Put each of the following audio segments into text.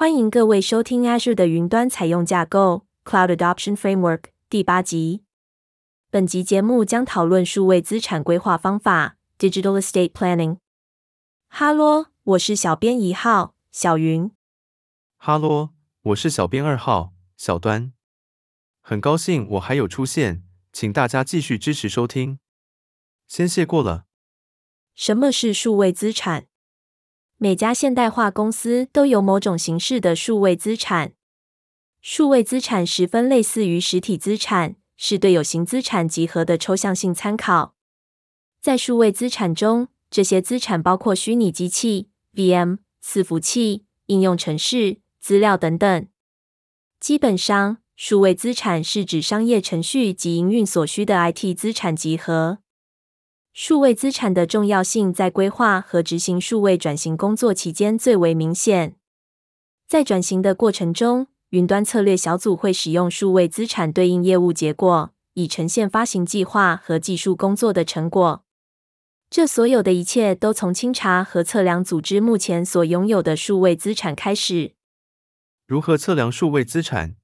欢迎各位收听 Azure 的云端采用架构 Cloud Adoption Framework 第八集。本集节目将讨论数位资产规划方法 Digital Estate Planning。哈喽，我是小编一号小云。哈喽，我是小编二号小端。很高兴我还有出现，请大家继续支持收听。先谢过了。什么是数位资产？每家现代化公司都有某种形式的数位资产。数位资产十分类似于实体资产，是对有形资产集合的抽象性参考。在数位资产中，这些资产包括虚拟机器、VM、伺服器、应用程式、资料等等。基本上，数位资产是指商业程序及营运所需的 IT 资产集合。数位资产的重要性在规划和执行数位转型工作期间最为明显。在转型的过程中，云端策略小组会使用数位资产对应业务结果，以呈现发行计划和技术工作的成果。这所有的一切都从清查和测量组织目前所拥有的数位资产开始。如何测量数位资产？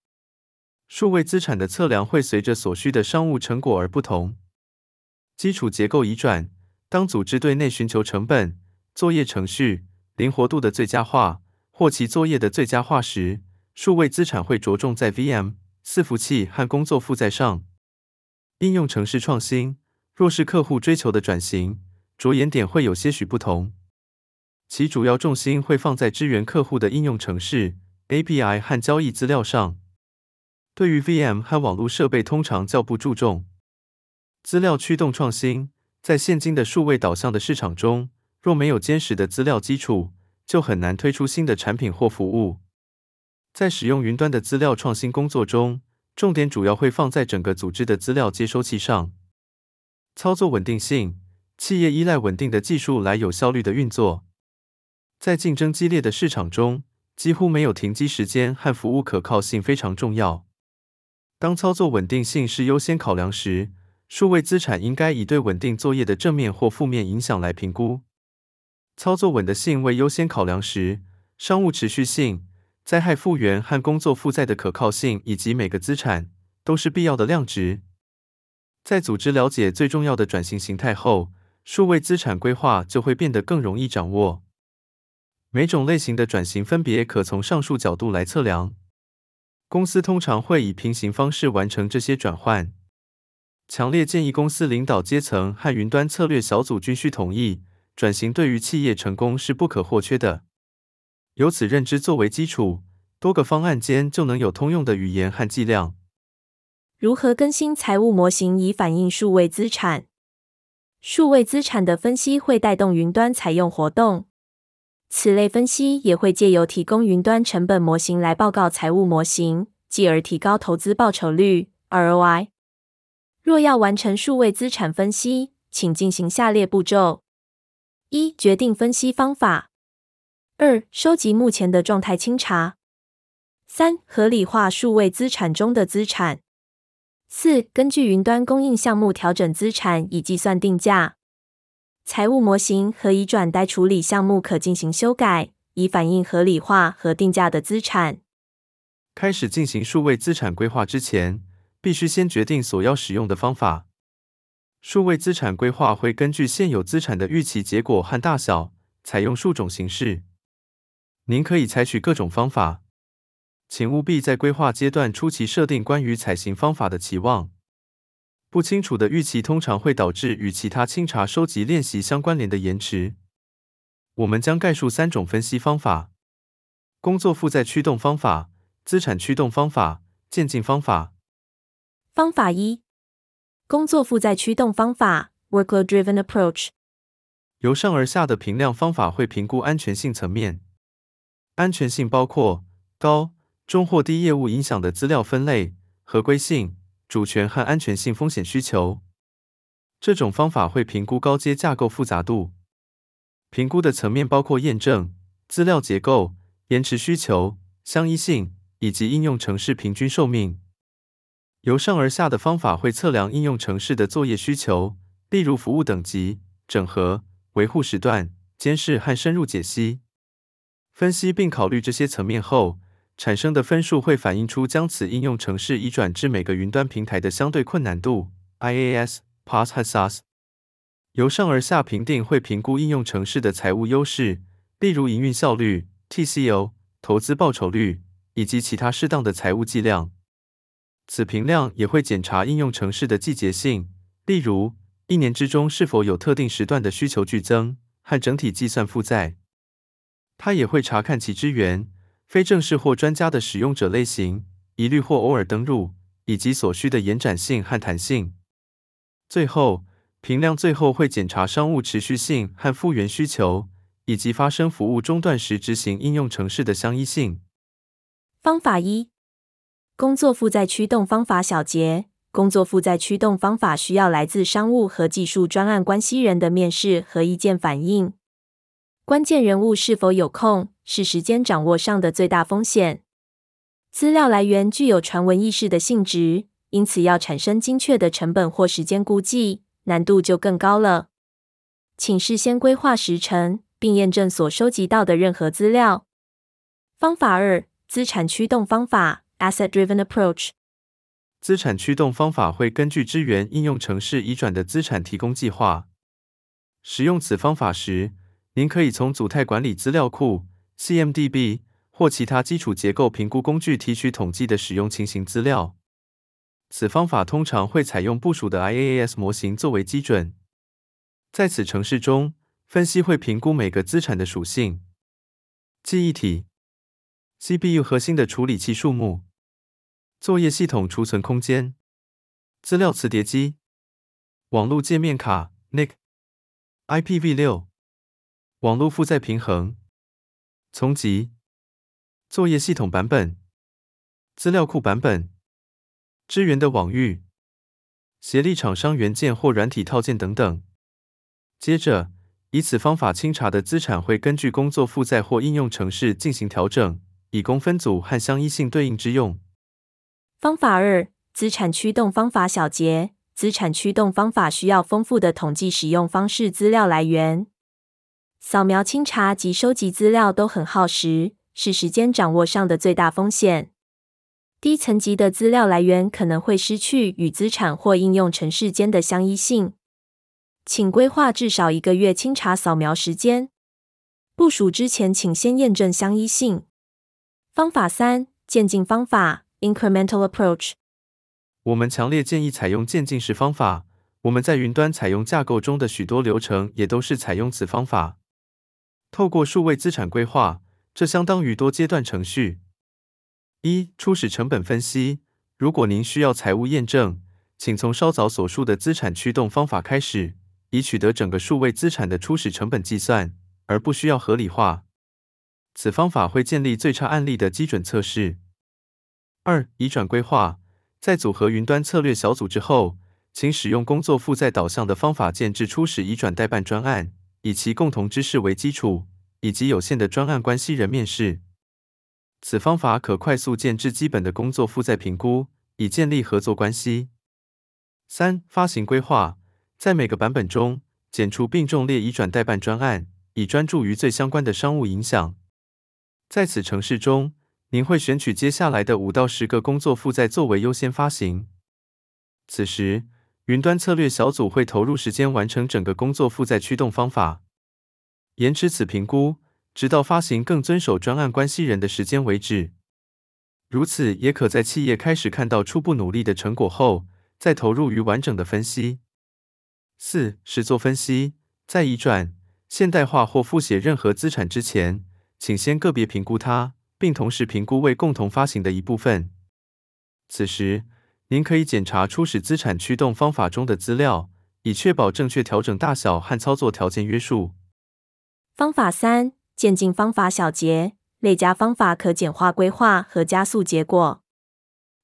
数位资产的测量会随着所需的商务成果而不同。基础结构移转：当组织对内寻求成本、作业程序、灵活度的最佳化，或其作业的最佳化时，数位资产会着重在 VM、伺服器和工作负载上。应用程式创新：若是客户追求的转型，着眼点会有些许不同。其主要重心会放在支援客户的应用程式、API 和交易资料上。对于 VM 和网络设备，通常较不注重。资料驱动创新，在现今的数位导向的市场中，若没有坚实的资料基础，就很难推出新的产品或服务。在使用云端的资料创新工作中，重点主要会放在整个组织的资料接收器上。操作稳定性，企业依赖稳定的技术来有效率的运作。在竞争激烈的市场中，几乎没有停机时间和服务可靠性非常重要。当操作稳定性是优先考量时，数位资产应该以对稳定作业的正面或负面影响来评估。操作稳的性为优先考量时，商务持续性、灾害复原和工作负载的可靠性以及每个资产都是必要的量值。在组织了解最重要的转型形态后，数位资产规划就会变得更容易掌握。每种类型的转型分别可从上述角度来测量。公司通常会以平行方式完成这些转换。强烈建议公司领导阶层和云端策略小组均需同意，转型对于企业成功是不可或缺的。由此认知作为基础，多个方案间就能有通用的语言和计量。如何更新财务模型以反映数位资产？数位资产的分析会带动云端采用活动，此类分析也会借由提供云端成本模型来报告财务模型，继而提高投资报酬率 （ROI）。若要完成数位资产分析，请进行下列步骤：一、决定分析方法；二、收集目前的状态清查；三、合理化数位资产中的资产；四、根据云端供应项目调整资产以计算定价。财务模型和移转待处理项目可进行修改，以反映合理化和定价的资产。开始进行数位资产规划之前，必须先决定所要使用的方法。数位资产规划会根据现有资产的预期结果和大小，采用数种形式。您可以采取各种方法，请务必在规划阶段初期设定关于采行方法的期望。不清楚的预期通常会导致与其他清查收集练习相关联的延迟。我们将概述三种分析方法：工作负载驱动方法、资产驱动方法、渐进方法。方法一：工作负载驱动方法 （Workload-Driven Approach）。由上而下的评量方法会评估安全性层面。安全性包括高、中或低业务影响的资料分类、合规性、主权和安全性风险需求。这种方法会评估高阶架构复杂度。评估的层面包括验证、资料结构、延迟需求、相依性以及应用程式平均寿命。由上而下的方法会测量应用程式的作业需求，例如服务等级、整合、维护时段、监视和深入解析。分析并考虑这些层面后，产生的分数会反映出将此应用程式移转至每个云端平台的相对困难度 （IAS、PaaS 和 SaaS）。由上而下评定会评估应用程式的财务优势，例如营运效率 （TCO）、投资报酬率以及其他适当的财务计量。此评量也会检查应用程式的季节性，例如一年之中是否有特定时段的需求剧增和整体计算负载。它也会查看其支援非正式或专家的使用者类型、一律或偶尔登录，以及所需的延展性和弹性。最后，评量最后会检查商务持续性和复原需求，以及发生服务中断时执行应用程式的相依性。方法一：工作负载驱动方法小结。工作负载驱动方法需要来自商务和技术专案关系人的面试和意见反映。关键人物是否有空，是时间掌握上的最大风险。资料来源具有传闻意识的性质，因此要产生精确的成本或时间估计，难度就更高了。请事先规划时程，并验证所收集到的任何资料。方法二：资产驱动方法 （Asset-Driven Approach）。资产驱动方法会根据支援应用程式移转的资产提供计划。使用此方法时，您可以从组态管理资料库 （CMDB） 或其他基础结构评估工具提取统计的使用情形资料。此方法通常会采用部署的 IaaS 模型作为基准。在此程式中，分析会评估每个资产的属性：记忆体、CPU 核心的处理器数目、作业系统储存空间、资料磁碟机、网络界面卡 （NIC）、IPv6。网络负载平衡、丛集、作业系统版本、资料库版本、支援的网域、协力厂商元件或软体套件等等。接着，以此方法清查的资产会根据工作负载或应用程式进行调整，以供分组和相依性对应之用。方法二：资产驱动方法小结。资产驱动方法需要丰富的统计使用方式资料来源。扫描、清查及收集资料都很耗时，是时间掌握上的最大风险。低层级的资料来源可能会失去与资产或应用程式间的相依性。请规划至少一个月清查扫描时间。部署之前，请先验证相依性。方法三：渐进方法 （Incremental Approach）。我们强烈建议采用渐进式方法。我们在云端采用架构中的许多流程也都是采用此方法。透过数位资产规划，这相当于多阶段程序。一、初始成本分析。如果您需要财务验证，请从稍早所述的资产驱动方法开始，以取得整个数位资产的初始成本计算，而不需要合理化。此方法会建立最差案例的基准测试。二、移转规划。在组合云端策略小组之后，请使用工作负载导向的方法建置初始移转代办专案。以其共同知识为基础，以及有限的专案关系人面试。此方法可快速建置基本的工作负载评估，以建立合作关系。三、发行规划，在每个版本中减除并重列移转代办专案，以专注于最相关的商务影响。在此城市中，您会选取接下来的五到十个工作负载作为优先发行。此时，云端策略小组会投入时间完成整个工作负载驱动方法，延迟此评估，直到发行更遵守专案关系人的时间为止。如此，也可在企业开始看到初步努力的成果后，再投入于完整的分析。四、实作分析，在移转、现代化或复写任何资产之前，请先个别评估它，并同时评估未共同发行的一部分。此时，您可以检查初始资产驱动方法中的资料，以确保正确调整大小和操作条件约束。方法三：渐进方法小结。累加方法可简化规划和加速结果。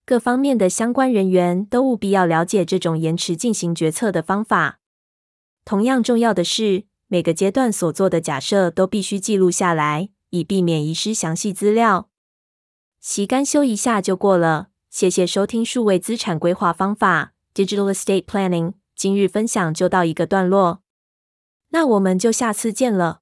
各方面的相关人员都务必要了解这种延迟进行决策的方法。同样重要的是，每个阶段所做的假设都必须记录下来，以避免遗失详细资料。习干修一下就过了。谢谢收听数位资产规划方法 （Digital Estate Planning）。今日分享就到一个段落，那我们就下次见了。